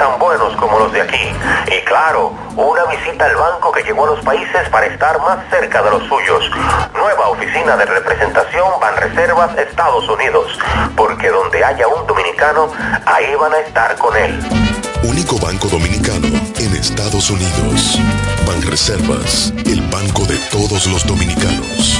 tan buenos como los de aquí. Y claro, una visita al banco que llegó a los países para estar más cerca de los suyos. Nueva oficina de representación Banreservas Estados Unidos. Porque donde haya un dominicano, ahí van a estar con él. Único banco dominicano en Estados Unidos. Banreservas, el banco de todos los dominicanos.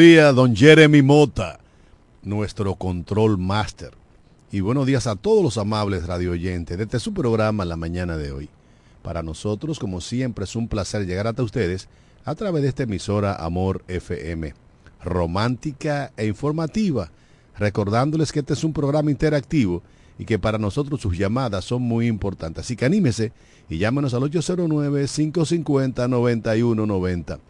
días, don Jeremy Mota, nuestro control master. Y buenos días a todos los amables radio oyentes de este su programa la mañana de hoy. Para nosotros, como siempre, es un placer llegar hasta ustedes a través de esta emisora Amor FM, romántica e informativa, recordándoles que este es un programa interactivo y que para nosotros sus llamadas son muy importantes. Así que anímese y llámenos al 809-550-9190.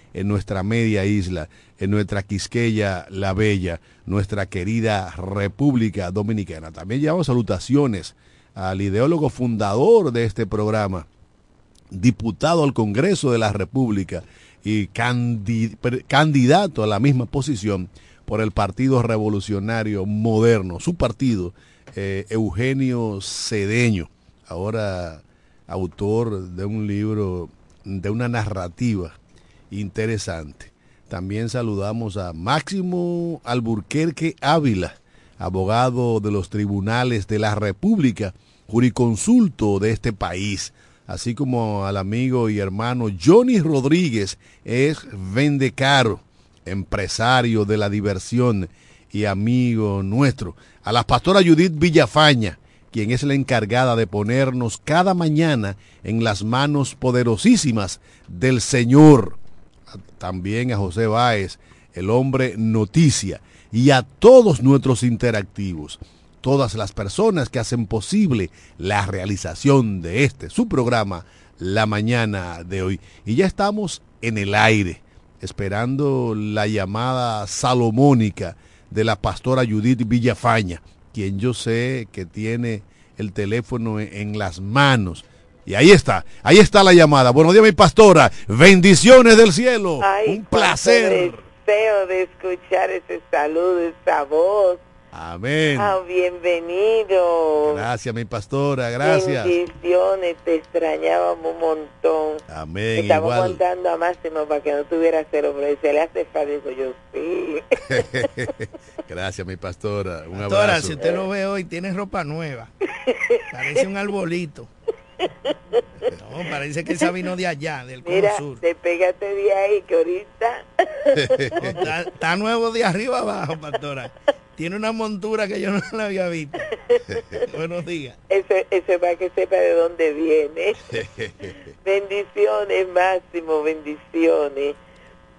en nuestra media isla, en nuestra Quisqueya la Bella, nuestra querida República Dominicana. También llevamos salutaciones al ideólogo fundador de este programa, diputado al Congreso de la República y candidato a la misma posición por el Partido Revolucionario Moderno, su partido, eh, Eugenio Cedeño, ahora autor de un libro, de una narrativa interesante. También saludamos a Máximo Alburquerque Ávila, abogado de los tribunales de la República, juriconsulto de este país, así como al amigo y hermano Johnny Rodríguez, es Vendecaro, empresario de la diversión y amigo nuestro, a la pastora Judith Villafaña, quien es la encargada de ponernos cada mañana en las manos poderosísimas del Señor, también a José Báez, el hombre noticia, y a todos nuestros interactivos, todas las personas que hacen posible la realización de este, su programa, la mañana de hoy. Y ya estamos en el aire, esperando la llamada salomónica de la pastora Judith Villafaña, quien yo sé que tiene el teléfono en las manos. Y ahí está, ahí está la llamada. Buenos días, mi pastora. Bendiciones del cielo. Un placer deseo de escuchar ese saludo, esa voz. Amén. Ah, bienvenido. Gracias, mi pastora, gracias. Bendiciones, te extrañábamos un montón. Amén. Estamos contando a Máximo para que no tuviera cero, pero se le hace falta, yo sí. gracias, mi pastora. Un pastora, si usted lo ve hoy, tiene ropa nueva. Parece un arbolito. No, parece que esa vino de allá, del Mira, sur. despégate de ahí, que ahorita... está, nuevo de arriba abajo, pastora. Tiene una montura que yo no la había visto. Buenos días. Eso, eso es para que sepa de dónde viene. bendiciones, Máximo, bendiciones.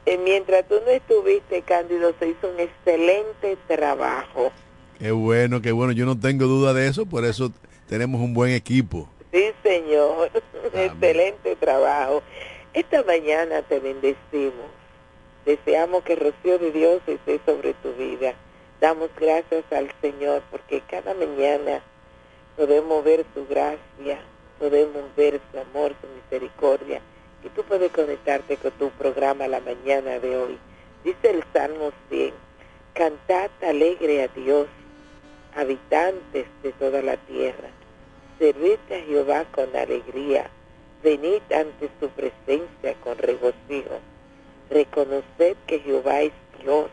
Eh, mientras tú no estuviste, Cándido, se hizo un excelente trabajo. Qué bueno, qué bueno. Yo no tengo duda de eso, por eso tenemos un buen equipo. Sí, Señor. Excelente trabajo. Esta mañana te bendecimos. Deseamos que el rocío de Dios esté sobre tu vida. Damos gracias al Señor porque cada mañana podemos ver su gracia, podemos ver su amor, su misericordia. Y tú puedes conectarte con tu programa la mañana de hoy. Dice el Salmo 100, cantad alegre a Dios, habitantes de toda la tierra servid a Jehová con alegría, venid ante su presencia con regocijo. Reconoced que Jehová es Dios.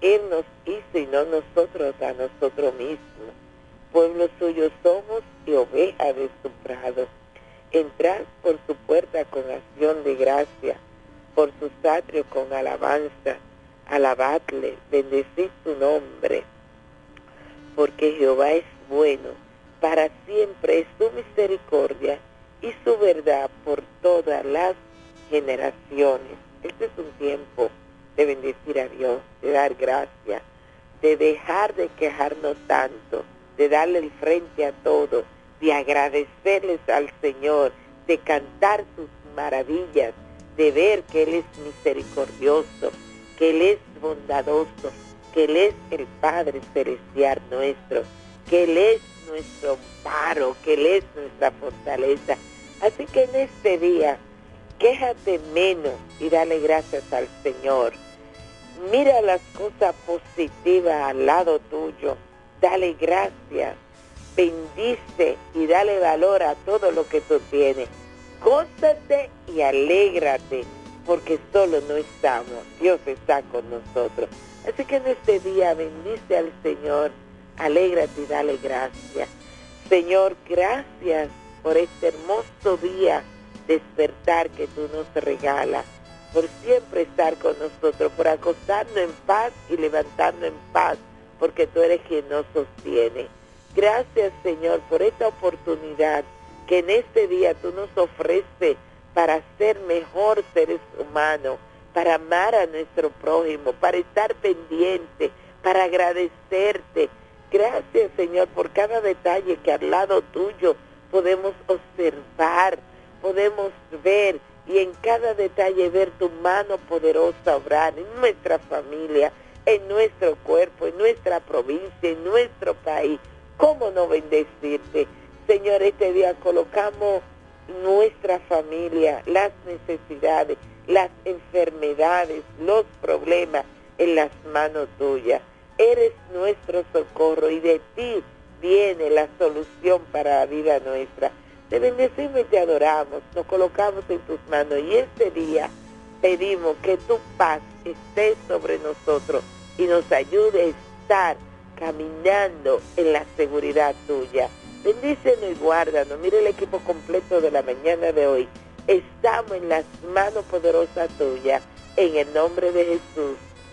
Él nos hizo y no nosotros a nosotros mismos. Pueblo suyo somos y oveja de su prado. Entrad por su puerta con acción de gracia, por su atrio con alabanza. Alabadle, bendecid su nombre, porque Jehová es bueno para siempre es su misericordia y su verdad por todas las generaciones. Este es un tiempo de bendecir a Dios, de dar gracias, de dejar de quejarnos tanto, de darle el frente a todo, de agradecerles al Señor, de cantar sus maravillas, de ver que Él es misericordioso, que Él es bondadoso, que Él es el Padre celestial nuestro, que Él es nuestro paro, que Él es nuestra fortaleza. Así que en este día, quéjate menos y dale gracias al Señor. Mira las cosas positivas al lado tuyo, dale gracias, bendice y dale valor a todo lo que tú tienes. Gózate y alégrate, porque solo no estamos, Dios está con nosotros. Así que en este día bendice al Señor alégrate y dale gracias. Señor, gracias por este hermoso día despertar que tú nos regalas, por siempre estar con nosotros, por acostarnos en paz y levantarnos en paz, porque tú eres quien nos sostiene. Gracias, Señor, por esta oportunidad que en este día tú nos ofreces para ser mejor seres humanos, para amar a nuestro prójimo, para estar pendiente, para agradecerte. Gracias, Señor, por cada detalle que al lado tuyo podemos observar, podemos ver y en cada detalle ver tu mano poderosa obrar en nuestra familia, en nuestro cuerpo, en nuestra provincia, en nuestro país. ¿Cómo no bendecirte? Señor, este día colocamos nuestra familia, las necesidades, las enfermedades, los problemas en las manos tuyas. Eres nuestro socorro y de ti viene la solución para la vida nuestra. Te bendecimos y te adoramos, nos colocamos en tus manos y este día pedimos que tu paz esté sobre nosotros y nos ayude a estar caminando en la seguridad tuya. Bendícenos y guárdanos. Mire el equipo completo de la mañana de hoy. Estamos en las manos poderosas tuyas. En el nombre de Jesús.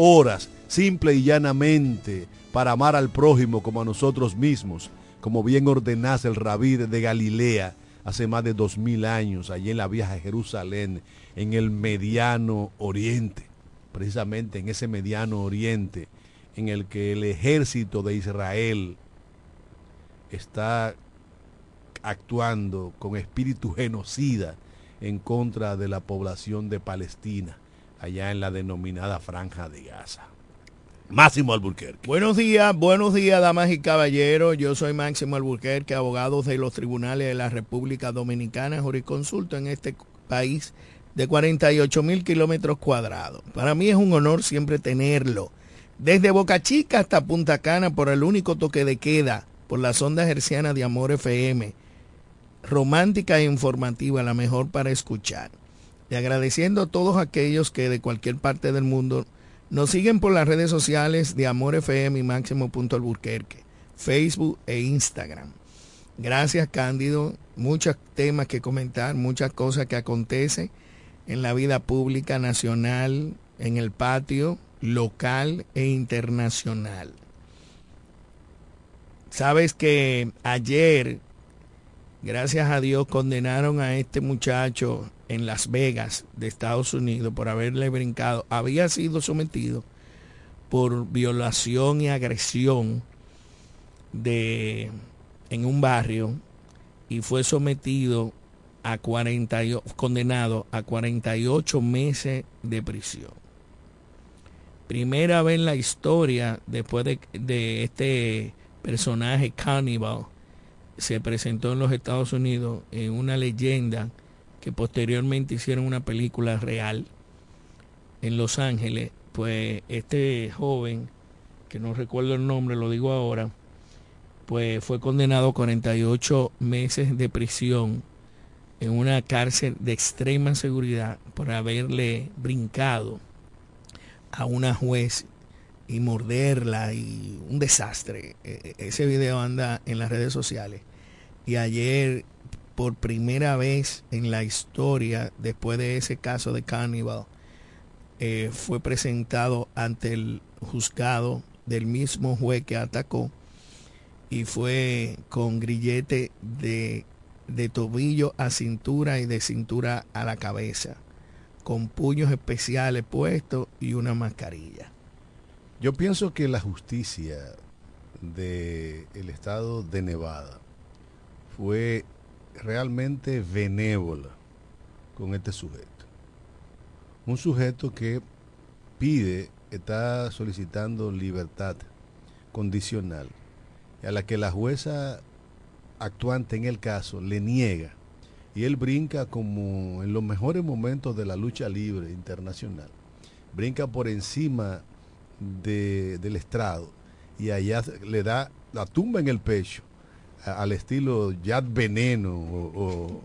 horas simple y llanamente para amar al prójimo como a nosotros mismos, como bien ordenase el rabí de Galilea hace más de dos mil años, allí en la vieja Jerusalén, en el mediano oriente, precisamente en ese mediano oriente en el que el ejército de Israel está actuando con espíritu genocida en contra de la población de Palestina, allá en la denominada Franja de Gaza. Máximo Alburquerque. Buenos días, buenos días, damas y caballeros. Yo soy Máximo Alburquerque, abogado de los tribunales de la República Dominicana, jurisconsulto en este país de 48 mil kilómetros cuadrados. Para mí es un honor siempre tenerlo. Desde Boca Chica hasta Punta Cana por el único toque de queda por la sonda herciana de Amor FM, romántica e informativa, la mejor para escuchar. Y agradeciendo a todos aquellos que de cualquier parte del mundo nos siguen por las redes sociales de Amor FM y Máximo Punto Alburquerque, Facebook e Instagram. Gracias Cándido, muchos temas que comentar, muchas cosas que acontecen en la vida pública nacional, en el patio, local e internacional. Sabes que ayer, gracias a Dios, condenaron a este muchacho en Las Vegas de Estados Unidos por haberle brincado. Había sido sometido por violación y agresión de en un barrio y fue sometido a 40, condenado a 48 meses de prisión. Primera vez en la historia después de, de este personaje Cannibal se presentó en los Estados Unidos en una leyenda que posteriormente hicieron una película real en Los Ángeles, pues este joven, que no recuerdo el nombre, lo digo ahora, pues fue condenado a 48 meses de prisión en una cárcel de extrema seguridad por haberle brincado a una juez y morderla y un desastre. E, e, ese video anda en las redes sociales. Y ayer, por primera vez en la historia, después de ese caso de Cannibal, eh, fue presentado ante el juzgado del mismo juez que atacó y fue con grillete de, de tobillo a cintura y de cintura a la cabeza, con puños especiales puestos y una mascarilla. Yo pienso que la justicia del el estado de Nevada fue realmente benévola con este sujeto. Un sujeto que pide, está solicitando libertad condicional, a la que la jueza actuante en el caso le niega y él brinca como en los mejores momentos de la lucha libre internacional. Brinca por encima de- del estrado y allá le da la tumba en el pecho al estilo Yad Veneno o,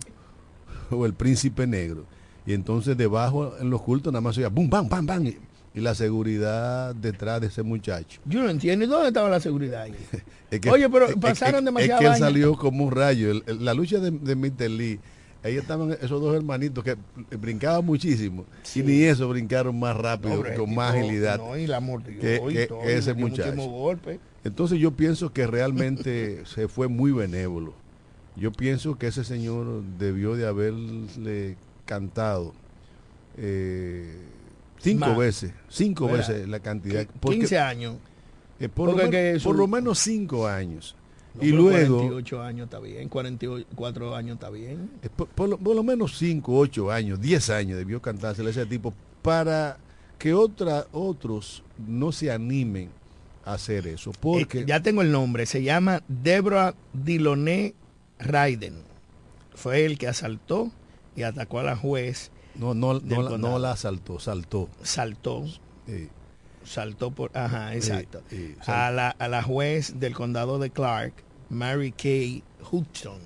o- o el Príncipe Negro. Y entonces debajo en los cultos nada más oía bum, bam, bam, bam. Y, y la seguridad detrás de ese muchacho. Yo no entiendo. ¿Y dónde estaba la seguridad ahí? Es que- Oye, pero es- pasaron es- demasiada Es que él salió como un rayo. El- el- la lucha de, de Mr. Lee, ahí estaban esos dos hermanitos que brincaban muchísimo. Y ni eso brincaron más rápido, con más agilidad. No, y la mordió que- y que todo, ese muchacho. golpes. Entonces yo pienso que realmente se fue muy benévolo. Yo pienso que ese señor debió de haberle cantado eh, cinco Más. veces, cinco Mira, veces la cantidad. Porque- 15 años. eh, por, lo por menos cinco años. No, y luego, 48 años está bien, 44 años está bien. eh, por, por lo, por lo menos cinco, ocho años, diez años debió cantársele a ese tipo para que otra, otros no se animen hacer eso. Porque Eh, ya tengo el nombre, se llama Deborah Diloné Raiden. Fue el que asaltó y atacó a la juez, no, no, no, la- no la asaltó, saltó. saltó, Eh, saltó por, ajá, exacto, eh, a la, a la juez del condado de Clark, Mary Kay Hudson.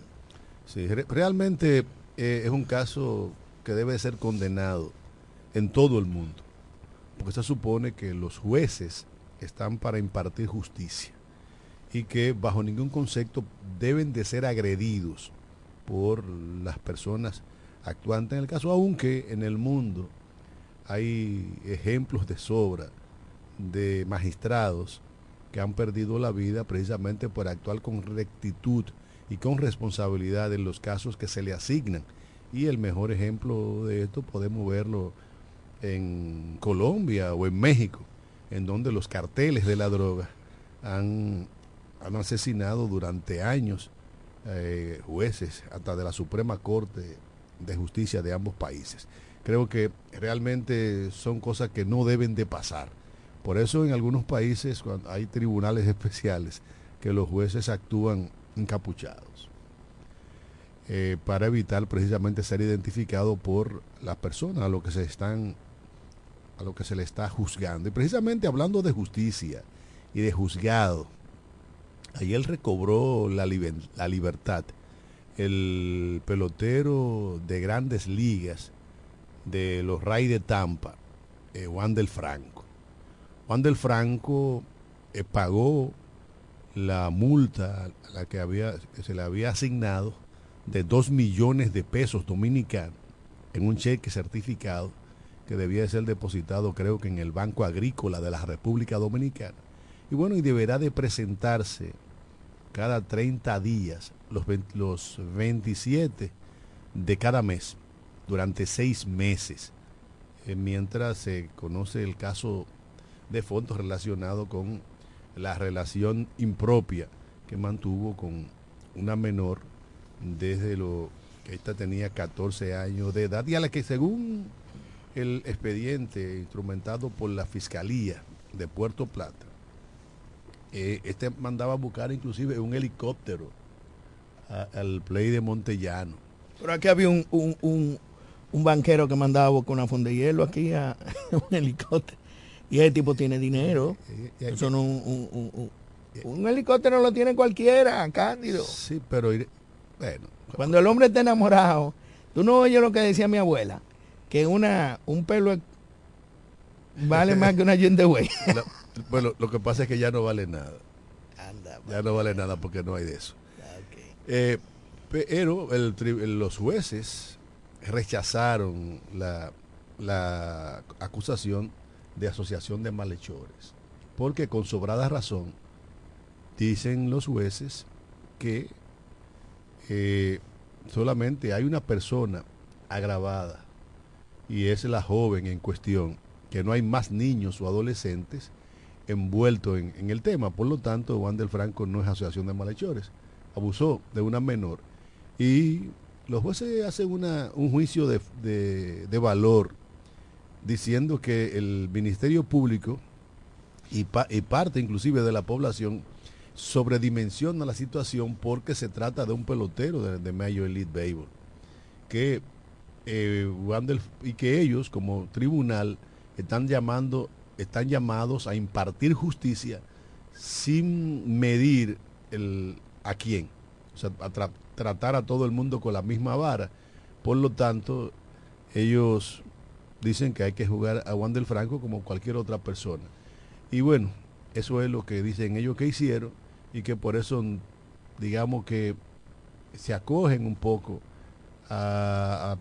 Sí, re- realmente eh, es un caso que debe ser condenado en todo el mundo, porque se supone que los jueces están para impartir justicia y que bajo ningún concepto deben de ser agredidos por las personas actuantes en el caso, aunque en el mundo hay ejemplos de sobra de magistrados que han perdido la vida precisamente por actuar con rectitud y con responsabilidad en los casos que se le asignan. Y el mejor ejemplo de esto podemos verlo en Colombia o en México, en donde los carteles de la droga han, han asesinado durante años eh, jueces hasta de la Suprema Corte de Justicia de ambos países. Creo que realmente son cosas que no deben de pasar. Por eso en algunos países cuando hay tribunales especiales que los jueces actúan encapuchados eh, para evitar precisamente ser identificado por las personas a lo que se están a lo que se le está juzgando. Y precisamente hablando de justicia y de juzgado ayer recobró la, la libertad. El pelotero de grandes ligas de los Rays de Tampa eh, Juan del Franco. Juan del Franco eh, pagó la multa a la que, había, que se le había asignado de 2 millones de pesos dominicanos en un cheque certificado que debía de ser depositado creo que en el Banco Agrícola de la República Dominicana. Y bueno, y deberá de presentarse cada 30 días, los, 20 los 27 de cada mes, durante seis meses, eh, mientras se conoce el caso de fondos relacionado con la relación impropia que mantuvo con una menor desde lo que esta tenía 14 años de edad y a la que según el expediente instrumentado por la Fiscalía de Puerto Plata, eh, este mandaba a buscar inclusive un helicóptero a- al play de Montellano. Pero aquí había un, un, un, un banquero que mandaba a buscar una funda de hielo aquí a un helicóptero. Y ese tipo tiene dinero. Eh, eh, Eso no un, un, helicóptero lo tiene cualquiera, Cándido. Sí, pero bueno, Cuando el hombre está enamorado, tú no oyes lo que decía mi abuela, que una un pelo vale más que una de güey. bueno, lo que pasa es que ya no vale nada. Anda, Ya no vale nada porque no hay de eso. Eh, pero el los jueces rechazaron la, la acusación de asociación de malhechores, porque con sobrada razón dicen los jueces que eh, solamente hay una persona agravada y es la joven en cuestión, que no hay más niños o adolescentes envueltos en, el tema. Por lo tanto, Juan del Franco no es asociación de malhechores. Abusó de una menor. Y los jueces hacen una, un juicio de, de- valor diciendo que el Ministerio Público y, pa- y parte inclusive de la población sobredimensiona la situación porque se trata de un pelotero de, de Elite Baseball. Que eh, y que ellos como tribunal están llamando, están llamados a impartir justicia sin medir el, a quién. O sea, tratar a todo el mundo con la misma vara. Por lo tanto, ellos dicen que hay que jugar a Wander Franco como cualquier otra persona. Y bueno, eso es lo que dicen ellos que hicieron y que por eso, digamos que se acogen un poco a,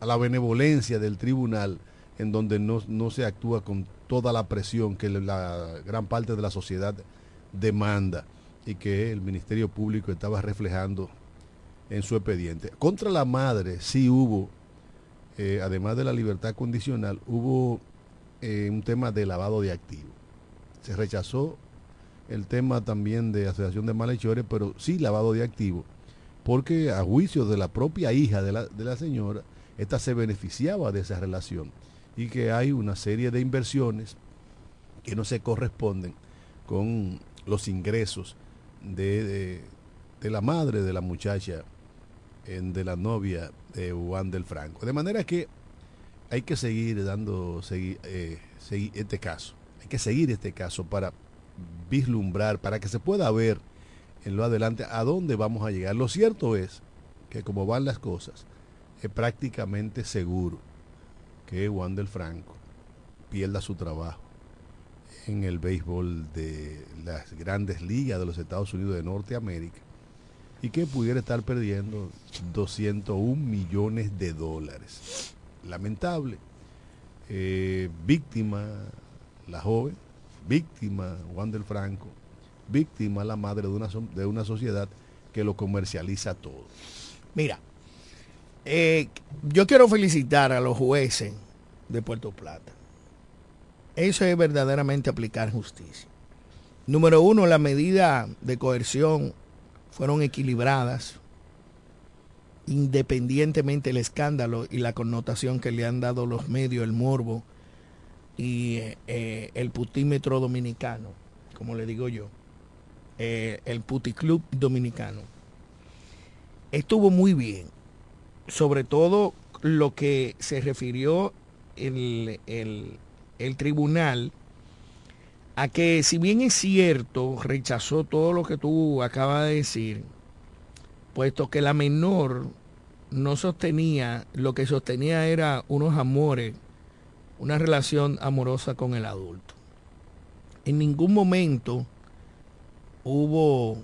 la, benevolencia del tribunal en donde no, no se actúa con toda la presión que la gran parte de la sociedad demanda y que el Ministerio Público estaba reflejando en su expediente. Contra la madre sí hubo, eh, además de la libertad condicional, hubo eh, un tema de lavado de activos. Se rechazó el tema también de asociación de malhechores, pero sí lavado de activos, porque a juicio de la propia hija de la, de la señora, esta se beneficiaba de esa relación y que hay una serie de inversiones que no se corresponden con los ingresos de, de- la madre de la muchacha, en- de la novia de Juan del Franco. De manera que hay que seguir dando segui- eh, este caso, hay que seguir este caso para vislumbrar, para que se pueda ver en lo adelante a dónde vamos a llegar. Lo cierto es que como van las cosas, es prácticamente seguro que Juan del Franco pierda su trabajo en el béisbol de las grandes ligas de los Estados Unidos de Norteamérica y que pudiera estar perdiendo 201 millones de dólares. Lamentable. Eh, víctima la joven, víctima Juan del Franco, víctima la madre de una, de una sociedad que lo comercializa todo. Mira, eh, yo quiero felicitar a los jueces de Puerto Plata. Eso es verdaderamente aplicar justicia. Número uno, las medidas de coerción fueron equilibradas, independientemente del escándalo y la connotación que le han dado los medios, el morbo y eh, eh, el putímetro dominicano, como le digo yo, eh, el puticlub dominicano. Estuvo muy bien, sobre todo lo que se refirió el, el- el tribunal a que si bien es cierto, rechazó todo lo que tú acabas de decir, puesto que la menor no sostenía, lo que sostenía era unos amores, una relación amorosa con el adulto. En ningún momento hubo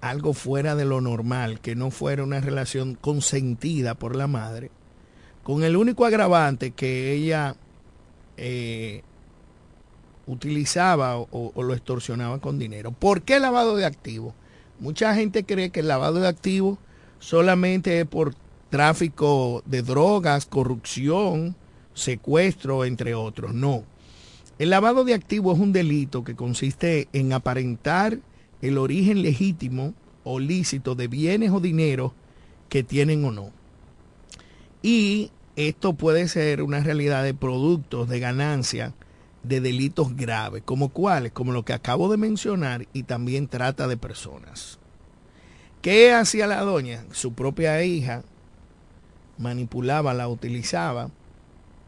algo fuera de lo normal, que no fuera una relación consentida por la madre, con el único agravante que ella eh, utilizaba o, o lo extorsionaba con dinero. ¿Por qué lavado de activos? Mucha gente cree que el lavado de activos solamente es por tráfico de drogas, corrupción, secuestro, entre otros. No. El lavado de activos es un delito que consiste en aparentar el origen legítimo o lícito de bienes o dinero que tienen o no. Y esto puede ser una realidad de productos de ganancia de delitos graves, como cuáles, como lo que acabo de mencionar, y también trata de personas. ¿Qué hacía la doña? Su propia hija manipulaba, la utilizaba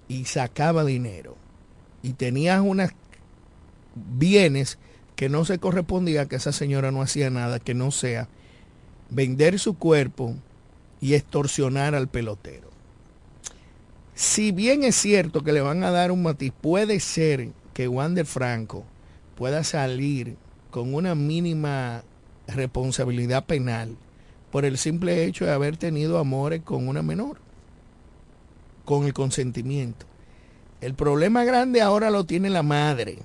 y sacaba dinero. Y tenía unos bienes que no se correspondía que esa señora no hacía nada que no sea vender su cuerpo y extorsionar al pelotero. Si bien es cierto que le van a dar un matiz, puede ser que Wander Franco pueda salir con una mínima responsabilidad penal por el simple hecho de haber tenido amores con una menor, con el consentimiento. El problema grande ahora lo tiene la madre,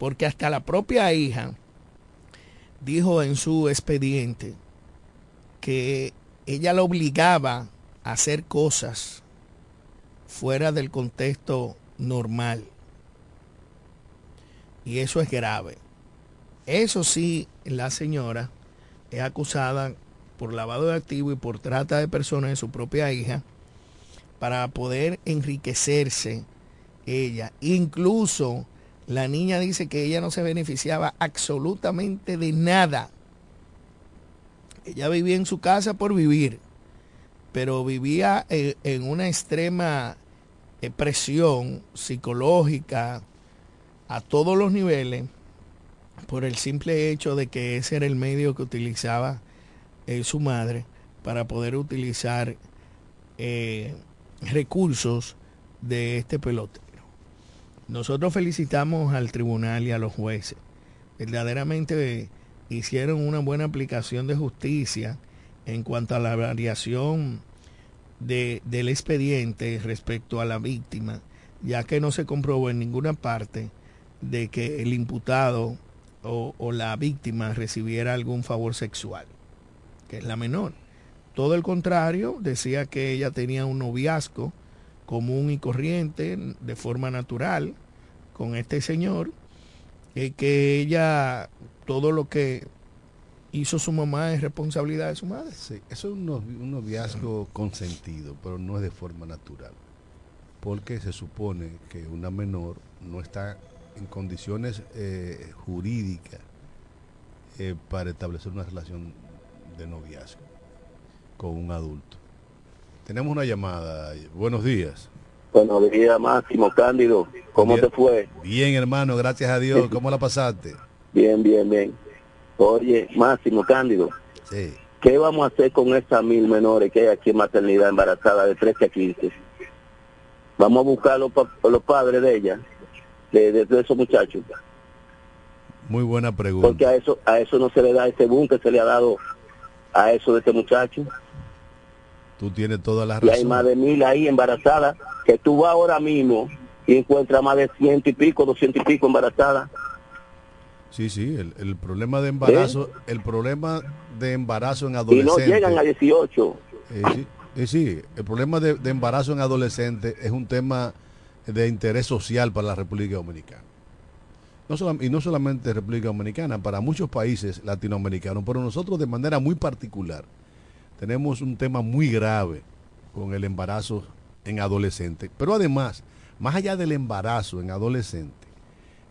porque hasta la propia hija dijo en su expediente que ella la obligaba a hacer cosas fuera del contexto normal. Y eso es grave. Eso sí, la señora es acusada por lavado de activos y por trata de personas de su propia hija para poder enriquecerse ella. Incluso La niña dice que ella no se beneficiaba absolutamente de nada. Ella vivía en su casa por vivir, pero vivía en, en una extrema eh, presión psicológica a todos los niveles por el simple hecho de que ese era el medio que utilizaba eh, su madre para poder utilizar eh, recursos de este pelotero. Nosotros felicitamos al tribunal y a los jueces. Verdaderamente hicieron una buena aplicación de justicia en cuanto a la variación de, del expediente respecto a la víctima, ya que no se comprobó en ninguna parte de que el imputado o, o la víctima recibiera algún favor sexual, que es la menor. Todo el contrario, decía que ella tenía un noviazgo común y corriente, de forma natural, con este señor, y que ella, todo lo que hizo su mamá es responsabilidad de su madre. Sí, eso es un, novi- un noviazgo consentido, pero no es de forma natural. Porque se supone que una menor no está en condiciones eh, jurídicas eh, para establecer una relación de noviazgo con un adulto. Tenemos una llamada. Buenos días. Buenos días, Máximo Cándido. ¿Cómo Bien. te fue? Bien, hermano, gracias a Dios. ¿Cómo la pasaste? Bien, bien, bien. Oye, Máximo Cándido, Sí. ¿qué vamos a hacer con esas mil menores que hay aquí en maternidad embarazada de 13 a 15? Vamos a buscar los, pa- los padres de ellas, de, de, de esos muchachos, Muy buena porque pregunta. a eso a eso no se le da ese boom que se le ha dado a eso de este muchacho. Tú tienes toda la Y hay más de mil ahí embarazadas, que tú vas ahora mismo y encuentras más de ciento y pico, doscientos y pico embarazadas. Sí, sí, el, el problema de embarazo, el problema de embarazo en Y no adolescentes. llegan a 18. Eh, sí, eh, sí, el problema de, de embarazo en adolescentes es un tema de interés social para la República Dominicana. No y no solamente República Dominicana, para muchos países latinoamericanos, pero nosotros de manera muy particular tenemos un tema muy grave con el embarazo en adolescentes. Pero además, más allá del embarazo en adolescentes,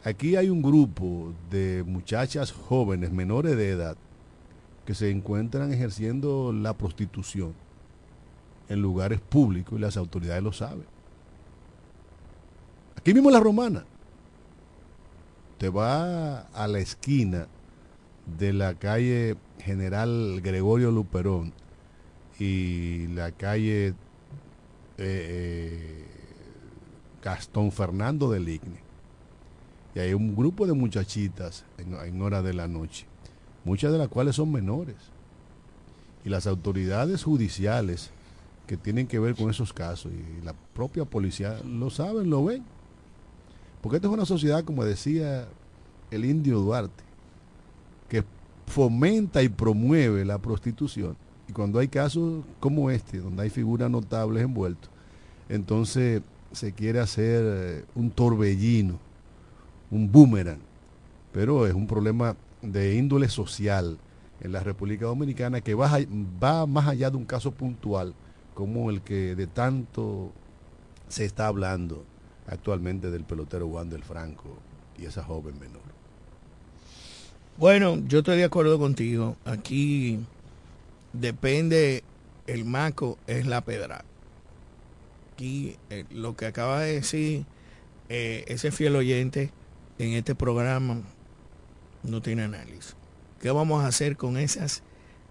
aquí hay un grupo de muchachas jóvenes menores de edad que se encuentran ejerciendo la prostitución en lugares públicos y las autoridades lo saben. Aquí mismo la romana. Te va a la esquina de la calle General Gregorio Luperón y la calle eh, eh, Gastón Fernando del Igne. Y hay un grupo de muchachitas en, en hora de la noche, muchas de las cuales son menores. Y las autoridades judiciales que tienen que ver con esos casos y la propia policía lo saben, lo ven. Porque esta es una sociedad, como decía el indio Duarte, que fomenta y promueve la prostitución. Y cuando hay casos como este, donde hay figuras notables envueltas, entonces se quiere hacer eh, un torbellino, un boomerang. Pero es un problema de índole social en la República Dominicana que va, va más allá de un caso puntual como el que de tanto se está hablando actualmente del pelotero Wander Franco y esa joven menor. Bueno, yo estoy de acuerdo contigo. Aquí depende, el maco es la pedra. Aquí eh, lo que acaba de decir eh, ese fiel oyente en este programa no tiene análisis. ¿Qué vamos a hacer con esas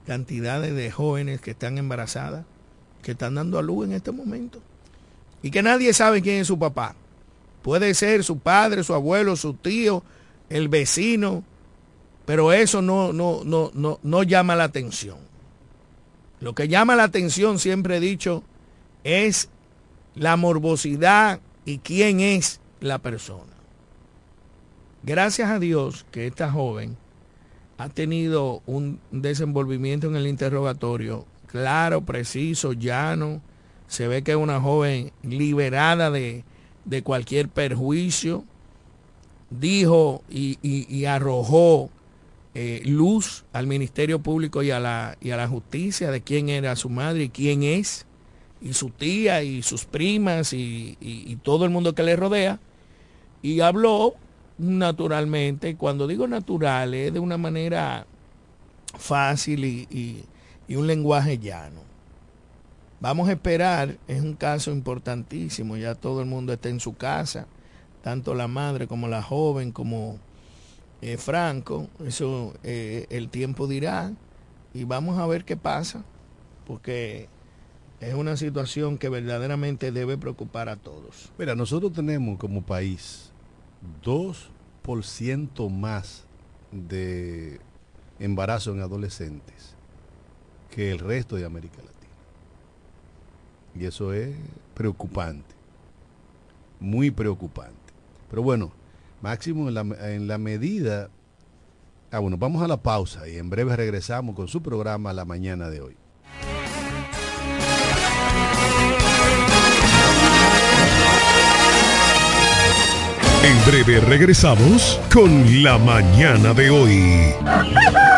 cantidades de jóvenes que están embarazadas, que están dando a luz en este momento? Y que nadie sabe quién es su papá. Puede ser su padre, su abuelo, su tío, el vecino, pero eso no, no, no, no, no llama la atención. Lo que llama la atención, siempre he dicho, es la morbosidad y quién es la persona. Gracias a Dios que esta joven ha tenido un desenvolvimiento en el interrogatorio claro, preciso, llano. Se ve que es una joven liberada de, de cualquier perjuicio. Dijo y, y, y arrojó eh, luz al Ministerio Público y a, la, y a la justicia de quién era su madre y quién es, y su tía y sus primas y, y, y todo el mundo que le rodea. Y habló naturalmente. Cuando digo natural, es de una manera fácil y, y un lenguaje llano. Vamos a esperar, es un caso importantísimo, ya todo el mundo está en su casa, tanto la madre como la joven, como eh, Franco, eso eh, el tiempo dirá y vamos a ver qué pasa, porque es una situación que verdaderamente debe preocupar a todos. Mira, nosotros tenemos como país 2% más de embarazo en adolescentes que el resto de América Latina. Y eso es preocupante, muy preocupante. Pero bueno, máximo en la, en la medida... Ah, bueno, vamos a la pausa y en breve regresamos con su programa La Mañana de hoy. En breve regresamos con La Mañana de hoy.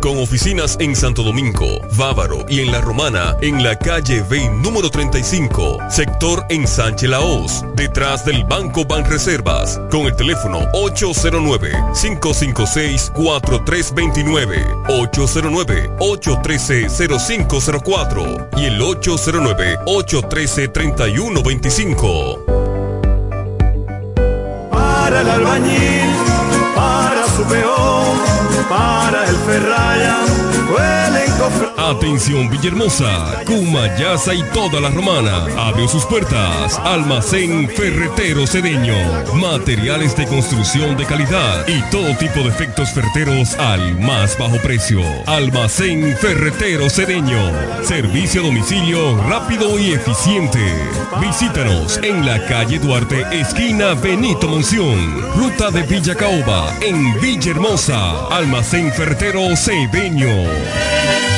con oficinas en Santo Domingo, Bávaro y en La Romana, en la calle B número 35, sector en Sánchez Laos, detrás del Banco Banreservas, con el teléfono 809-556-4329, 809-813-0504 y el 809-813-3125. Para el albañil, para su peón, el ferraya, Atención Villahermosa, Cumayasa y toda la romana. Abrió sus puertas. Almacén Ferretero Cedeño. Materiales de construcción de calidad y todo tipo de efectos ferreteros al más bajo precio. Almacén Ferretero Cedeño. Servicio a domicilio rápido y eficiente. Visítanos en la calle Duarte, esquina Benito Monción. Ruta de Villa Caoba, en Villahermosa. Almacén Ferretero Cedeño.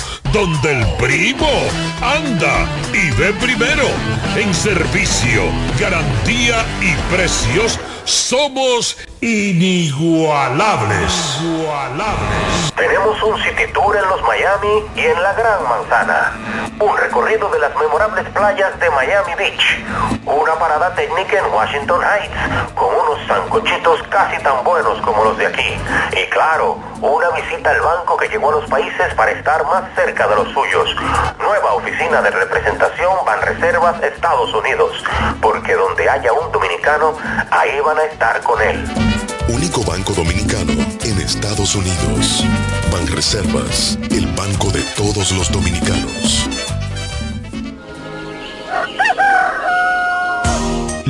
Donde el primo anda y ve primero. En servicio, garantía y precios somos inigualables. Inigualables. Tenemos un city tour en los Miami y en la Gran Manzana. Un recorrido de las memorables playas de Miami Beach. Una parada técnica en Washington Heights con unos sancochitos casi tan buenos como los de aquí. Y claro, una visita al banco que llegó a los países para estar más cerca de los suyos. Nueva oficina de representación Banreservas Estados Unidos. Porque donde haya un dominicano, ahí van a estar con él. Único banco dominicano en Estados Unidos. Banreservas, el banco de todos los dominicanos.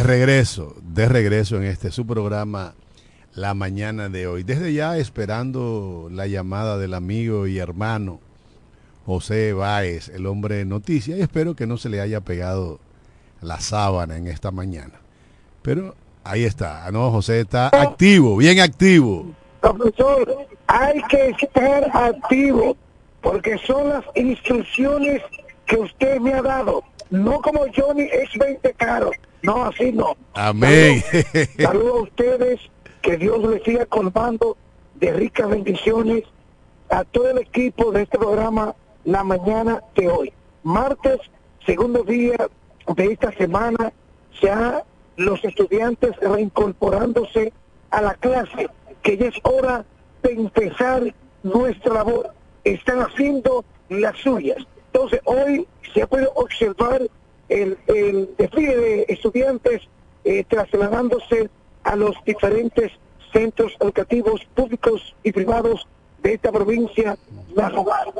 De regreso, de regreso en este su programa la mañana de hoy. Desde ya esperando la llamada del amigo y hermano José Báez, el hombre de noticias, y espero que no se le haya pegado la sábana en esta mañana. Pero ahí está, no, José está activo, bien activo. Profesor, hay que estar activo porque son las instrucciones que usted me ha dado. No como Johnny es 20 caro. No, así no. Amén. Saludos a ustedes. Que Dios les siga colmando de ricas bendiciones a todo el equipo de este programa la mañana de hoy. Martes, segundo día de esta semana, ya los estudiantes reincorporándose a la clase, que ya es hora de empezar nuestra labor. Están haciendo las suyas. Entonces, hoy se podido observar el, desfile de estudiantes eh, trasladándose a los diferentes centros educativos públicos y privados de esta provincia nacional.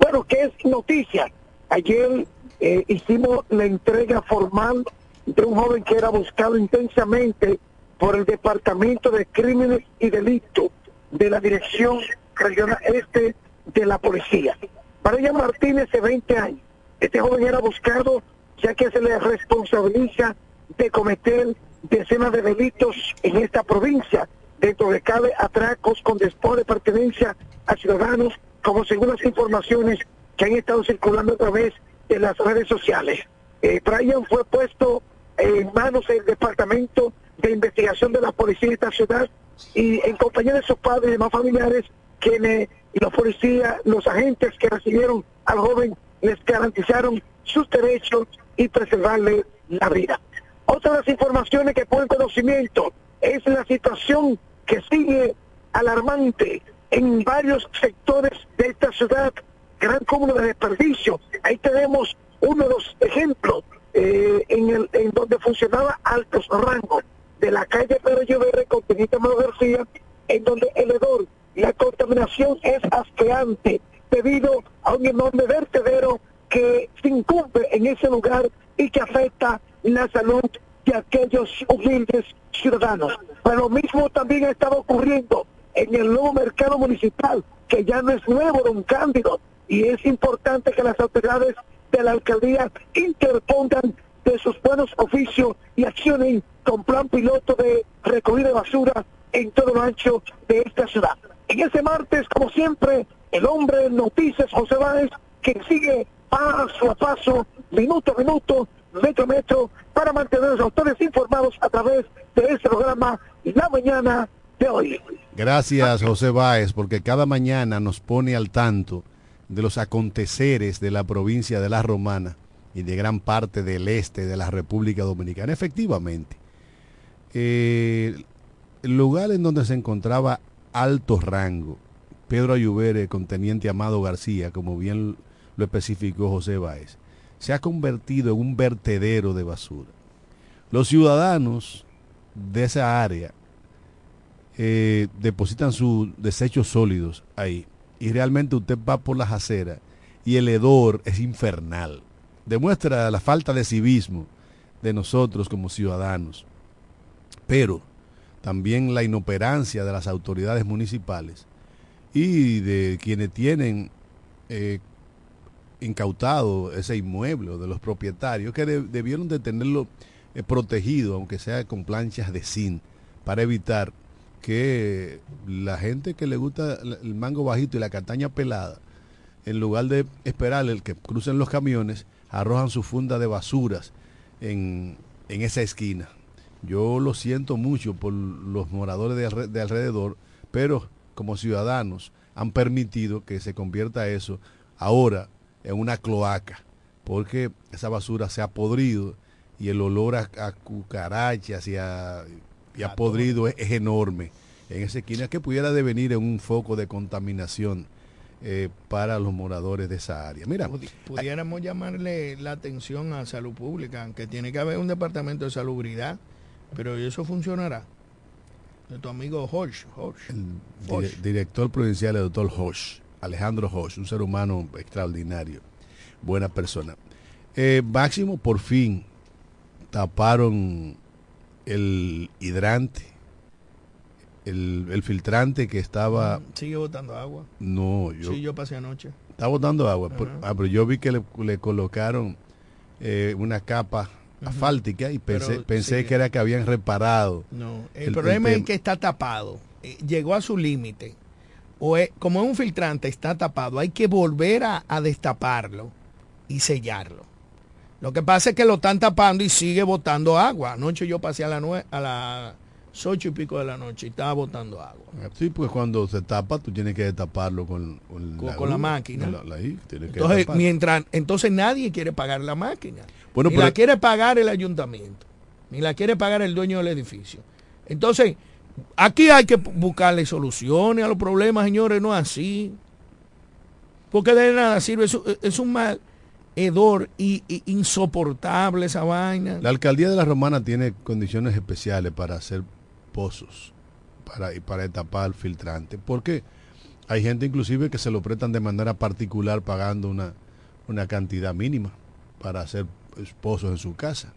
Bueno, ¿qué es noticia? Ayer eh, hicimos la entrega formal de un joven que era buscado intensamente por el Departamento de Crímenes y Delitos de la Dirección Regional Este de la Policía. María Martínez, de 20 años. Este joven era buscado ya que se le responsabiliza de cometer decenas de delitos en esta provincia, dentro de cabe atracos con despojo de pertenencia a ciudadanos, como según las informaciones que han estado circulando a través de las redes sociales. Eh, Brian fue puesto en manos del Departamento de Investigación de la Policía de esta ciudad y en compañía de sus padres y demás familiares, quienes y los policías, los agentes que recibieron al joven, les garantizaron sus derechos y preservarle la vida. Otra de las informaciones que ponen conocimiento es la situación que sigue alarmante en varios sectores de esta ciudad, gran cúmulo de desperdicio. Ahí tenemos uno de los ejemplos eh, en, el, en donde funcionaba Altos Rangos, de la calle Pedro Lloverre con Benito García, en donde el hedor, la contaminación es asqueante debido a un enorme vertedero que se incumbe en ese lugar y que afecta la salud de aquellos humildes ciudadanos. Pero lo mismo también estaba ocurriendo en el nuevo mercado municipal, que ya no es nuevo, don Cándido, y es importante que las autoridades de la alcaldía interpongan de sus buenos oficios y accionen con plan piloto de recogida de basura en todo lo ancho de esta ciudad. En ese martes, como siempre, el hombre de noticias, José Báez, que sigue paso a paso, minuto a minuto, metro a metro, para mantener a los autores informados a través de este programa La Mañana de hoy. Gracias, José Báez, porque cada mañana nos pone al tanto de los aconteceres de la provincia de La Romana y de gran parte del este de la República Dominicana. Efectivamente, eh, el lugar en donde se encontraba alto rango, Pedro Ayubere con Teniente Amado García, como bien lo especificó José Báez, se ha convertido en un vertedero de basura. Los ciudadanos de esa área eh, depositan sus desechos sólidos ahí y realmente usted va por las aceras y el hedor es infernal. Demuestra la falta de civismo de nosotros como ciudadanos, pero también la inoperancia de las autoridades municipales y de quienes tienen eh, incautado ese inmueble de los propietarios que de, debieron de tenerlo eh, protegido, aunque sea con planchas de zinc, para evitar que la gente que le gusta el mango bajito y la castaña pelada, en lugar de esperar el que crucen los camiones, arrojan su funda de basuras en, en esa esquina. Yo lo siento mucho por los moradores de, de alrededor, pero como ciudadanos han permitido que se convierta eso ahora en una cloaca, porque esa basura se ha podrido y el olor a, a cucarachas y a, y a podrido es, es, enorme en esa esquina que pudiera devenir en un foco de contaminación eh, para los moradores de esa área. Mira, pudiéramos llamarle la atención a salud pública, aunque tiene que haber un departamento de salubridad, pero eso funcionará. De tu amigo Hosh, Hosh. El Hosh. director provincial, el doctor Hosh. Alejandro Hosh, un ser humano extraordinario, buena persona. Eh, Máximo, por fin, taparon el hidrante, el, el filtrante que estaba... Sigue botando agua. No, yo... Sí, yo pasé anoche. Está botando agua. por- ah, pero yo vi que le, le colocaron eh, una capa asfáltica y pensé, Pero pensé que era que habían reparado. No, el, El- el problema es que está tapado. Eh, Llegó a su límite. O es- como es un filtrante, está tapado. Hay que volver a, a destaparlo y sellarlo. Lo que pasa es que lo están tapando y sigue botando agua. Anoche yo pasé a, la a las ocho y pico de la noche y estaba botando agua. Sí, pues cuando se tapa, tú tienes que destaparlo con, con, Con- con la máquina. la- la- que Entonces, mientras, entonces nadie quiere pagar la máquina. Bueno, ni pero- la quiere pagar el ayuntamiento, ni la quiere pagar el dueño del edificio. Entonces, aquí hay que buscarle soluciones a los problemas, señores, no así. Porque de nada sirve, es, un- es un mal hedor y, y insoportable esa vaina. La alcaldía de la Romana tiene condiciones especiales para hacer pozos para, para tapar filtrante. Porque hay gente inclusive que se lo prestan de manera particular pagando una, una cantidad mínima para hacer pozos en su casa.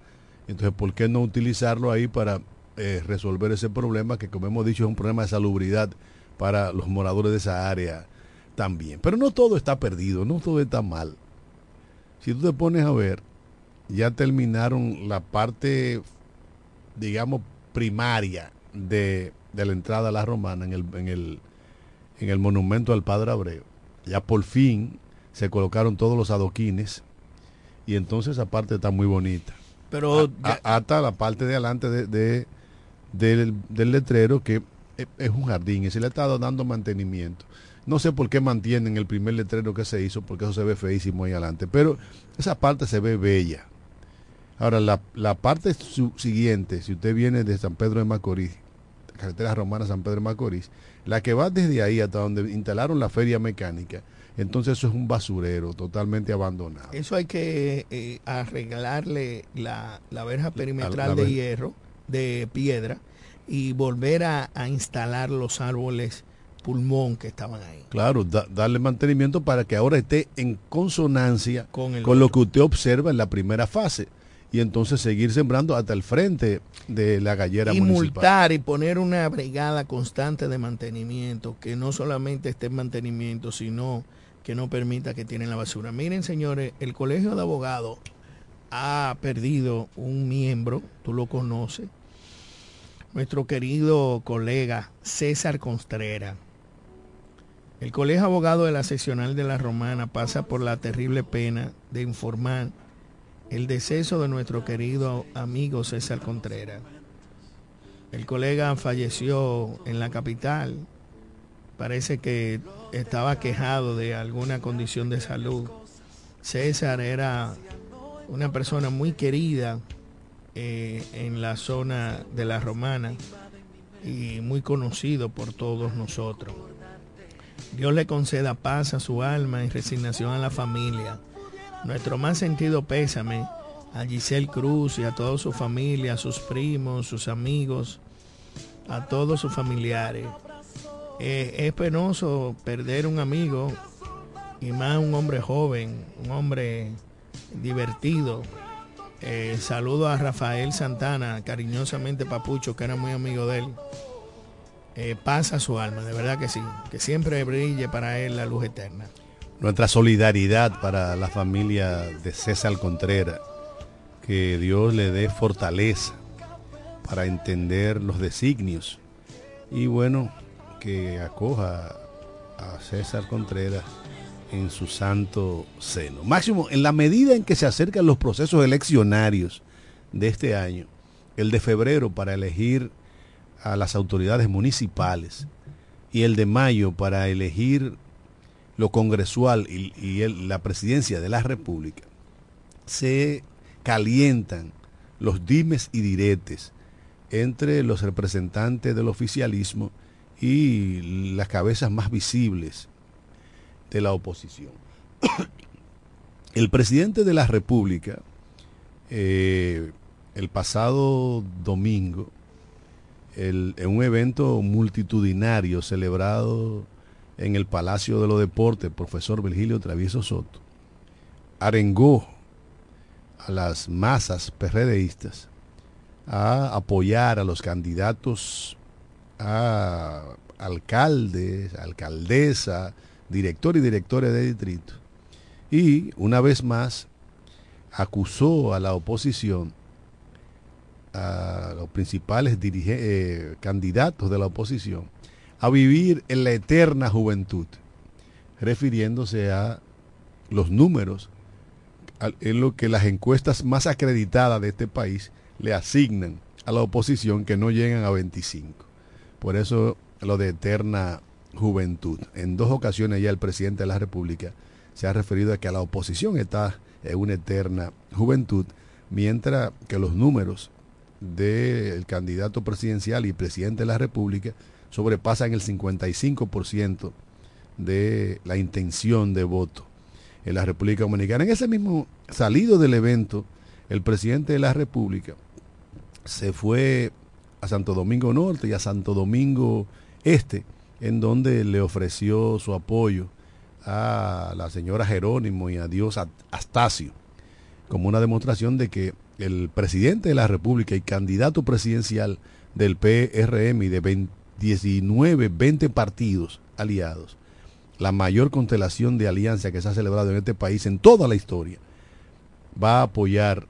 Entonces, ¿por qué no utilizarlo ahí para eh, resolver ese problema que, como hemos dicho, es un problema de salubridad para los moradores de esa área también? Pero no todo está perdido, no todo está mal. Si tú te pones a ver, ya terminaron la parte, digamos, primaria de, de la entrada a la romana en el, en el, en el monumento al Padre Abreu. Ya por fin se colocaron todos los adoquines y entonces esa parte está muy bonita. Pero A- a- hasta la parte de adelante de, de- del, del letrero que es, es un jardín y se le ha estado dando mantenimiento. No sé por qué mantienen el primer letrero que se hizo, porque eso se ve feísimo ahí adelante, pero esa parte se ve bella. Ahora, la, la parte siguiente, si usted viene de San Pedro de Macorís, carretera romana San Pedro de Macorís, la que va desde ahí hasta donde instalaron la feria mecánica, entonces eso es un basurero totalmente abandonado. Eso hay que eh, arreglarle la, la verja perimetral la de hierro, de piedra, y volver a, a instalar los árboles pulmón que estaban ahí. Claro, da- darle mantenimiento para que ahora esté en consonancia Con el con lo que usted observa en la primera fase. Y entonces seguir sembrando hasta el frente de la gallera y municipal. multar y poner una brigada constante de mantenimiento, que no solamente esté en mantenimiento, sino que no permita que tienen la basura. Miren, señores, el Colegio de Abogados ha perdido un miembro, tú lo conoces, nuestro querido colega César Contreras. El Colegio de Abogados de la Seccional de la Romana pasa por la terrible pena de informar el deceso de nuestro querido amigo César Contreras. El colega falleció en la capital. Parece que estaba quejado de alguna condición de salud. César era una persona muy querida eh, en la zona de la Romana y muy conocido por todos nosotros. Dios le conceda paz a su alma y resignación a la familia. Nuestro más sentido pésame a Giselle Cruz y a toda su familia, a sus primos, sus amigos, a todos sus familiares. Eh, es penoso perder un amigo y más un hombre joven, un hombre divertido. Eh, saludo a Rafael Santana, cariñosamente Papucho, que era muy amigo de él. Eh, pasa su alma, de verdad que sí. Que siempre brille para él la luz eterna. Nuestra solidaridad para la familia de César Contreras. Que Dios le dé fortaleza para entender los designios. Y bueno, que acoja a César Contreras en su santo seno. Máximo, en la medida en que se acercan los procesos eleccionarios de este año, el de febrero para elegir a las autoridades municipales y el de mayo para elegir lo congresual y, la presidencia de la República, se calientan los dimes y diretes entre los representantes del oficialismo y las cabezas más visibles de la oposición. El presidente de la República, eh, el pasado domingo, el- en un evento multitudinario celebrado en el Palacio de los Deportes, profesor Virgilio Travieso Soto, arengó a las masas PRDistas a apoyar a los candidatos a alcaldes, alcaldesa, director y directores de distrito. Y una vez más acusó a la oposición, a los principales eh, candidatos de la oposición, a vivir en la eterna juventud, refiriéndose a los números en lo que las encuestas más acreditadas de este país le asignan a la oposición que no llegan a 25. Por eso lo de eterna juventud. En dos ocasiones ya el presidente de la República se ha referido a que la oposición está en una eterna juventud, mientras que los números del candidato presidencial y presidente de la República sobrepasan el 55% de la intención de voto en la República Dominicana. En ese mismo salido del evento, el presidente de la República se fue a Santo Domingo Norte y a Santo Domingo Este, en donde le ofreció su apoyo a la señora Jerónimo y a Dios Astacio, como una demostración de que el presidente de la República y candidato presidencial del PRM y de 19, 20 partidos aliados, la mayor constelación de alianza que se ha celebrado en este país en toda la historia, va a apoyar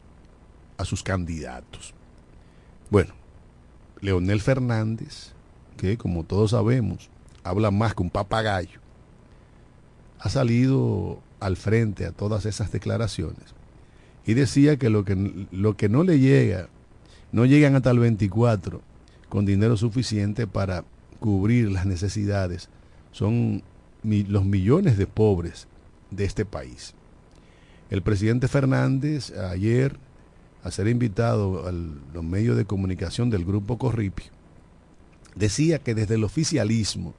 a sus candidatos. Bueno, Leonel Fernández, que como todos sabemos, habla más que un papagayo, ha salido al frente a todas esas declaraciones y decía que lo que, lo que no le llega, no llegan hasta el 24 con dinero suficiente para cubrir las necesidades, son los millones de pobres de este país. El presidente Fernández ayer, a ser invitado a los medios de comunicación del grupo Corripio, decía que desde el oficialismo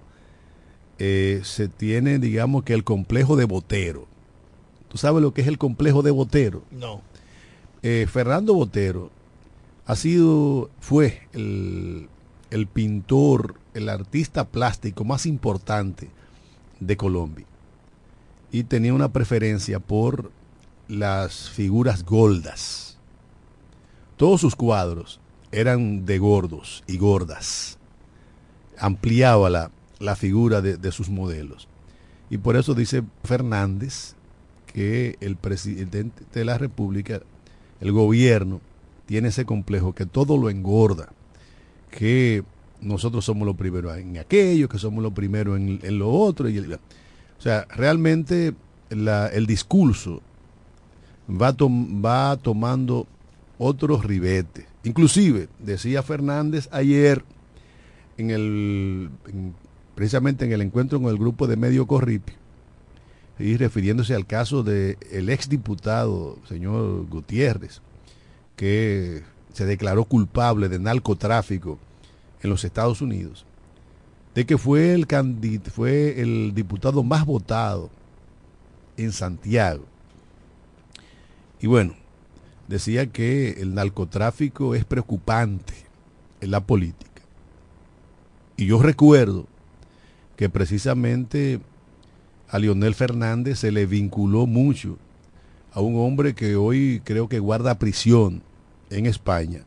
eh, se tiene, digamos que el complejo de Botero. ¿Tú sabes lo que es el complejo de Botero? No. Eh, Fernando Botero ha sido, fue el, pintor, el artista plástico más importante de Colombia. Y tenía una preferencia por las figuras goldas. Todos sus cuadros eran de gordos y gordas. Ampliaba la, la figura de, sus modelos. Y por eso dice Fernández que el presidente de la República, el gobierno, tiene ese complejo que todo lo engorda, que nosotros somos los primeros en aquello, que somos los primeros en, lo otro. Y o sea, realmente el discurso va, va tomando otros ribetes. Inclusive, decía Fernández ayer en el, precisamente en el encuentro con el grupo de Medio Corripio, y refiriéndose al caso del el exdiputado, señor Gutiérrez, que se declaró culpable de narcotráfico en los Estados Unidos, de que fue el, fue el diputado más votado en Santiago. Y bueno, decía que el narcotráfico es preocupante en la política. Y yo recuerdo que precisamente a Lionel Fernández se le vinculó mucho a un hombre que hoy creo que guarda prisión en España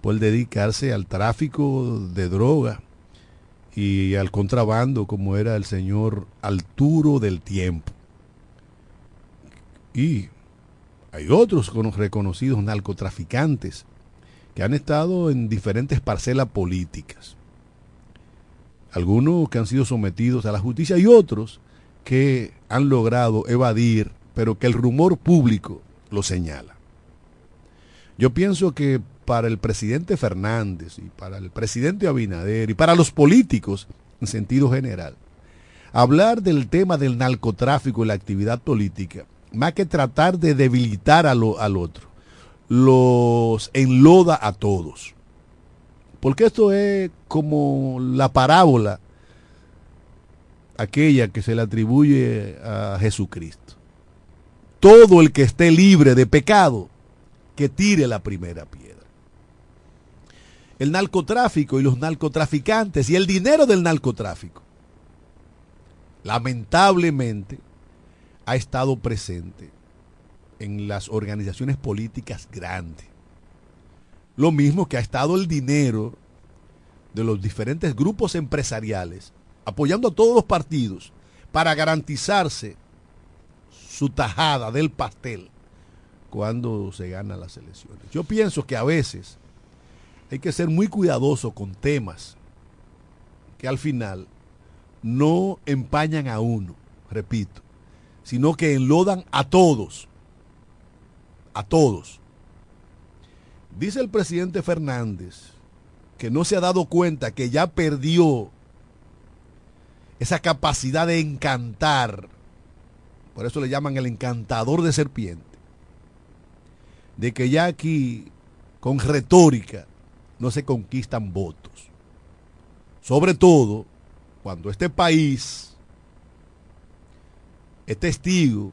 por dedicarse al tráfico de droga y al contrabando como era el señor Arturo del Tiempo. Y hay otros reconocidos narcotraficantes que han estado en diferentes parcelas políticas algunos que han sido sometidos a la justicia y otros que han logrado evadir, pero que el rumor público lo señala. Yo pienso que para el presidente Fernández y para el presidente Abinader y para los políticos en sentido general, hablar del tema del narcotráfico y la actividad política, más que tratar de debilitar al otro, los enloda a todos. Porque esto es como la parábola, aquella que se le atribuye a Jesucristo. Todo el que esté libre de pecado, que tire la primera piedra. El narcotráfico y los narcotraficantes y el dinero del narcotráfico, lamentablemente, ha estado presente en las organizaciones políticas grandes. Lo mismo que ha estado el dinero de los diferentes grupos empresariales apoyando a todos los partidos para garantizarse su tajada del pastel cuando se ganan las elecciones. Yo pienso que a veces hay que ser muy cuidadoso con temas que al final no empañan a uno, repito, sino que enlodan a todos, a todos. Dice el presidente Fernández que no se ha dado cuenta que ya perdió esa capacidad de encantar, por eso le llaman el encantador de serpiente, de que ya aquí con retórica no se conquistan votos. Sobre todo cuando este país es testigo,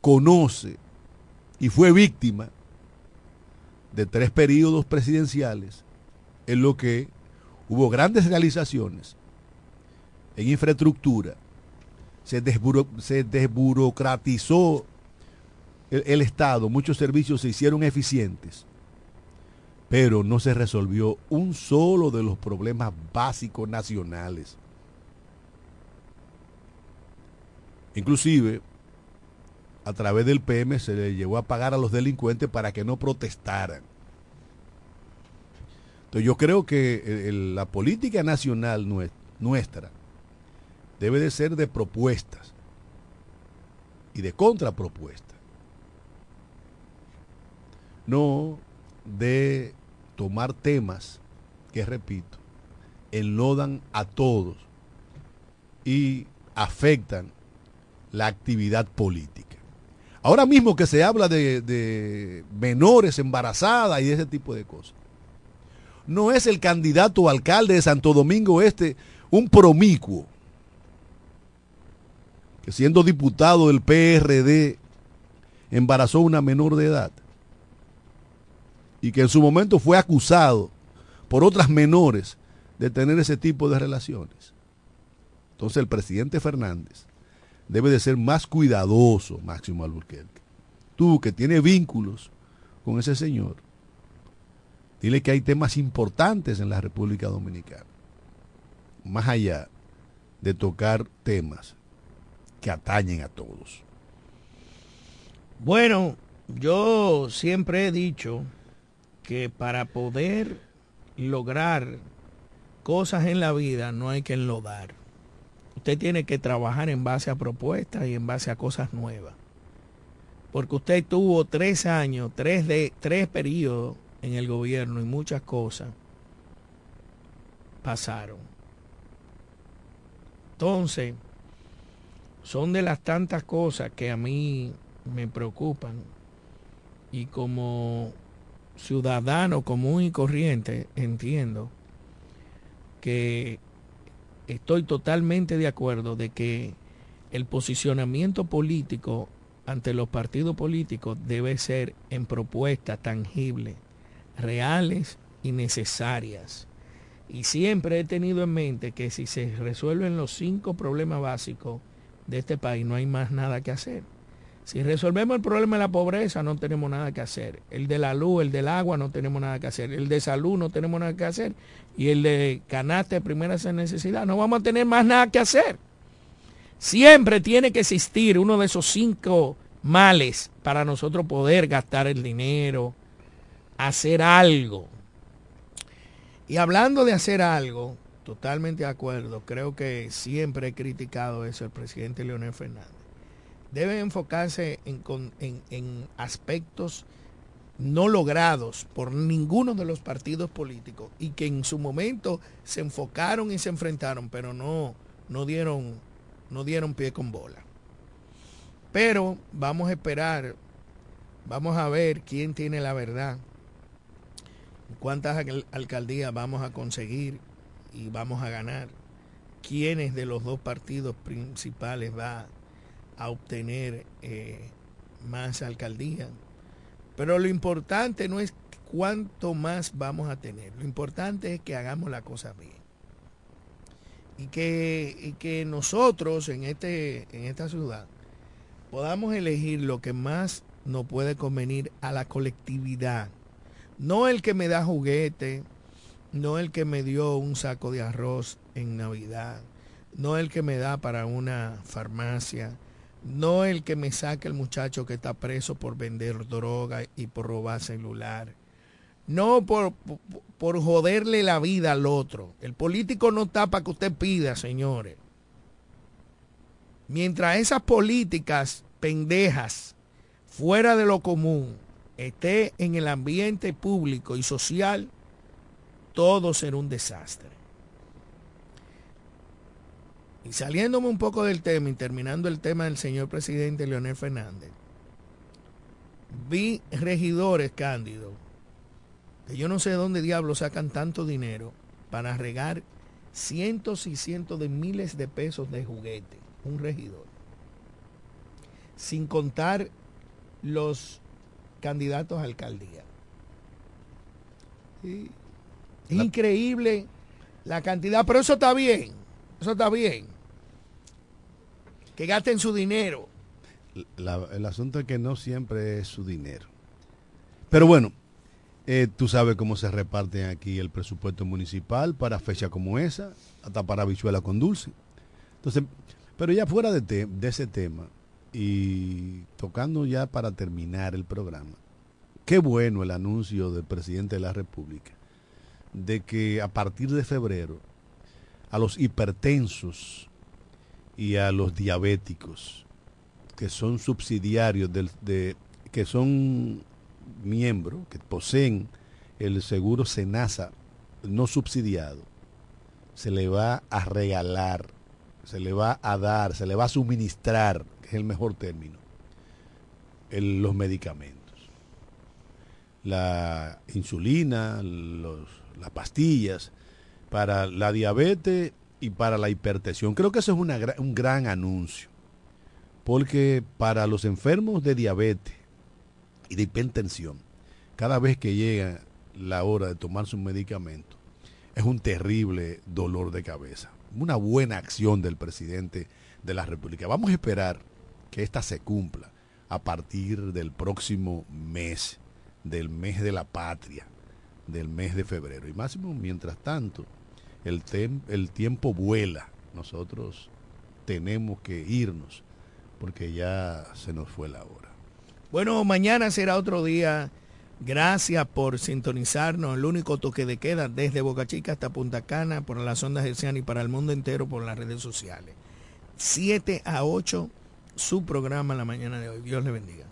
conoce y fue víctima de tres periodos presidenciales en lo que hubo grandes realizaciones en infraestructura, se, desburocratizó el, Estado, muchos servicios se hicieron eficientes, pero no se resolvió un solo de los problemas básicos nacionales. Inclusive, a través del PM se le llevó a pagar a los delincuentes para que no protestaran. Entonces yo creo que la política nacional nuestra debe de ser de propuestas y de contrapropuestas. No de tomar temas que, repito, enlodan a todos y afectan la actividad política. Ahora mismo que se habla de, menores embarazadas y de ese tipo de cosas, no es el candidato alcalde de Santo Domingo Este un promicuo que siendo diputado del PRD embarazó a una menor de edad y que en su momento fue acusado por otras menores de tener ese tipo de relaciones. Entonces el presidente Fernández debe de ser más cuidadoso, Máximo Alburquerque. Tú que tienes vínculos con ese señor, dile que hay temas importantes en la República Dominicana, más allá de tocar temas que atañen a todos. Bueno, yo siempre he dicho que para poder lograr cosas en la vida no hay que enlodar. Usted tiene que trabajar en base a propuestas y en base a cosas nuevas. Porque usted tuvo tres años, tres, de, tres periodos en el gobierno y muchas cosas pasaron. Entonces, son de las tantas cosas que a mí me preocupan y como ciudadano común y corriente entiendo que estoy totalmente de acuerdo de que el posicionamiento político ante los partidos políticos debe ser en propuestas tangibles, reales y necesarias. Y siempre he tenido en mente que si se resuelven los cinco problemas básicos, de este país no hay más nada que hacer. Si resolvemos el problema de la pobreza, no tenemos nada que hacer. El de la luz, el del agua, no tenemos nada que hacer. El de salud, no tenemos nada que hacer. Y el de canasta de primera necesidad, no vamos a tener más nada que hacer. Siempre tiene que existir uno de esos cinco males para nosotros poder gastar el dinero, hacer algo. Y hablando de hacer algo, Totalmente de acuerdo. Creo que siempre he criticado eso el presidente Leonel Fernández. Debe enfocarse en, aspectos no logrados por ninguno de los partidos políticos y que en su momento se enfocaron y se enfrentaron, pero no, no, dieron, no dieron pie con bola. Pero vamos a esperar, vamos a ver quién tiene la verdad, cuántas alcaldías vamos a conseguir y vamos a ganar, quiénes de los dos partidos principales va a obtener eh, más alcaldías. Pero lo importante no es cuánto más vamos a tener, lo importante es que hagamos la cosa bien. Y que, y que nosotros en, este, en esta ciudad podamos elegir lo que más no puede convenir a la colectividad. No el que me da juguete, no el que me dio un saco de arroz en Navidad, no el que me da para una farmacia, no el que me saque el muchacho que está preso por vender droga y por robar celular, no por, por, por joderle la vida al otro. El político no está para que usted pida, señores. Mientras esas políticas pendejas, fuera de lo común, esté en el ambiente público y social, todo será un desastre. Y saliéndome un poco del tema y terminando el tema del señor presidente Leonel Fernández, vi regidores cándidos, que yo no sé de dónde diablos sacan tanto dinero para regar cientos y cientos de miles de pesos de juguete, un regidor, sin contar los candidatos a alcaldía. Es la... increíble la cantidad, pero eso está bien, eso está bien. Que gasten su dinero. La, el asunto es que no siempre es su dinero. Pero bueno, eh, tú sabes cómo se reparten aquí el presupuesto municipal para fecha como esa, hasta para bichuela con dulce. Entonces, pero ya fuera de, te, de ese tema y tocando ya para terminar el programa, qué bueno el anuncio del presidente de la República de que a partir de febrero a los hipertensos y a los diabéticos que son subsidiarios del, de que son miembros que poseen el seguro Senasa no subsidiado se le va a regalar se le va a dar se le va a suministrar que es el mejor término los medicamentos. La insulina los las pastillas para la diabetes y para la hipertensión. Creo que eso es un gran anuncio, porque para los enfermos de diabetes y de hipertensión, cada vez que llega la hora de tomar su medicamento, es un terrible dolor de cabeza. Una buena acción del presidente de la República. Vamos a esperar que esta se cumpla a partir del próximo mes, del mes de la patria del mes de febrero. Y máximo, mientras tanto, el, el tiempo vuela. Nosotros tenemos que irnos porque ya se nos fue la hora. Bueno, mañana será otro día. Gracias por sintonizarnos. El único toque de queda desde Boca Chica hasta Punta Cana por las ondas hercianas y para el mundo entero por las redes sociales. 7 a 8, su programa la mañana de hoy. Dios le bendiga.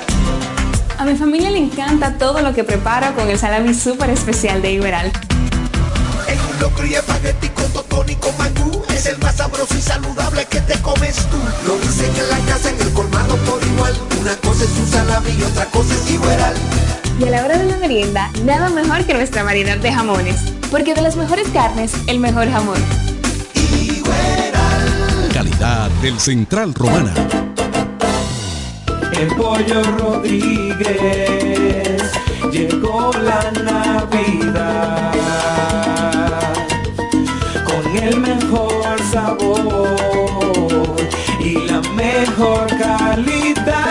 A mi familia le encanta todo lo que preparo con el salami súper especial de Iberal. En locro y espagueti con totón y con mangú. Es el más sabroso y saludable que te comes tú. Lo dicen en la casa, en el colmado por igual. Una cosa es su salami y otra cosa es igual. Y a la hora de la merienda, nada mejor que nuestra variedad de jamones. Porque de las mejores carnes, el mejor jamón. Calidad del Central Romana. El pollo Rodríguez llegó la Navidad con el mejor sabor y la mejor calidad.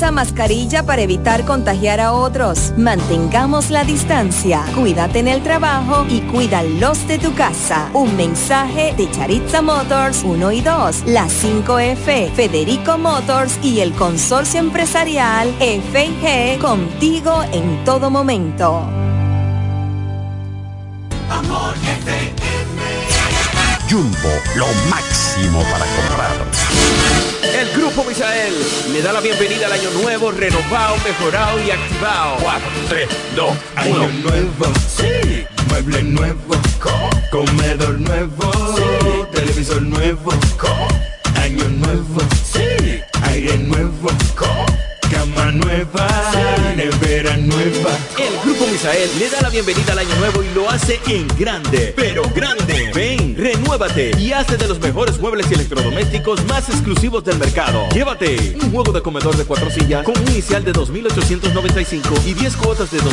mascarilla para evitar contagiar a otros. Mantengamos la distancia. Cuídate en el trabajo y cuida los de tu casa. Un mensaje de Charitza Motors 1 y 2, la 5F, Federico Motors y el consorcio empresarial FG contigo en todo momento. Amor Jumbo, lo máximo para comprar. El Grupo Misael le da la bienvenida al año nuevo, renovado, mejorado y activado. 4, 3, 2, 1. Año nuevo, sí. Mueble nuevo, comedor nuevo, televisor nuevo, año nuevo, sí. Aire nuevo, cama nueva, nevera nueva. El Grupo Misael le da la bienvenida al año nuevo y lo hace en grande, pero grande. Renuévate y hace de los mejores muebles y electrodomésticos más exclusivos del mercado. Llévate un juego de comedor de cuatro sillas con un inicial de 2.895 y 10 cuotas de 2.895.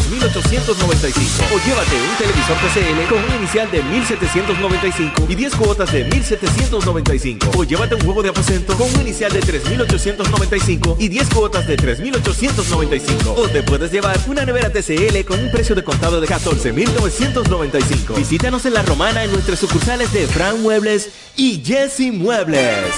O llévate un televisor TCL con un inicial de 1.795 y 10 cuotas de 1.795. O llévate un juego de aposento con un inicial de 3.895 y 10 cuotas de 3.895. O te puedes llevar una nevera TCL con un precio de contado de 14.995. Visítanos en La Romana en nuestras sucursales de Fran Muebles y Jesse Muebles.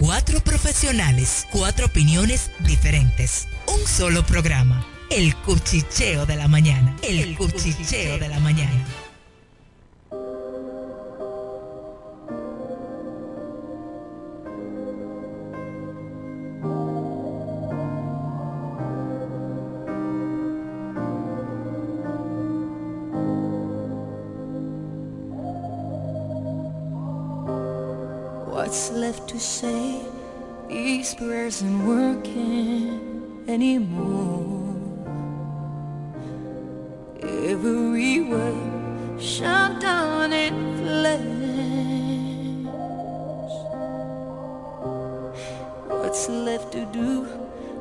Cuatro profesionales, cuatro opiniones diferentes. Un solo programa. El cuchicheo de la mañana. El, cuchicheo de la mañana. Left to say? These prayers aren't working anymore. Every word shut down in flames. What's left to do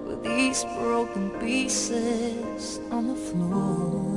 with these broken pieces on the floor?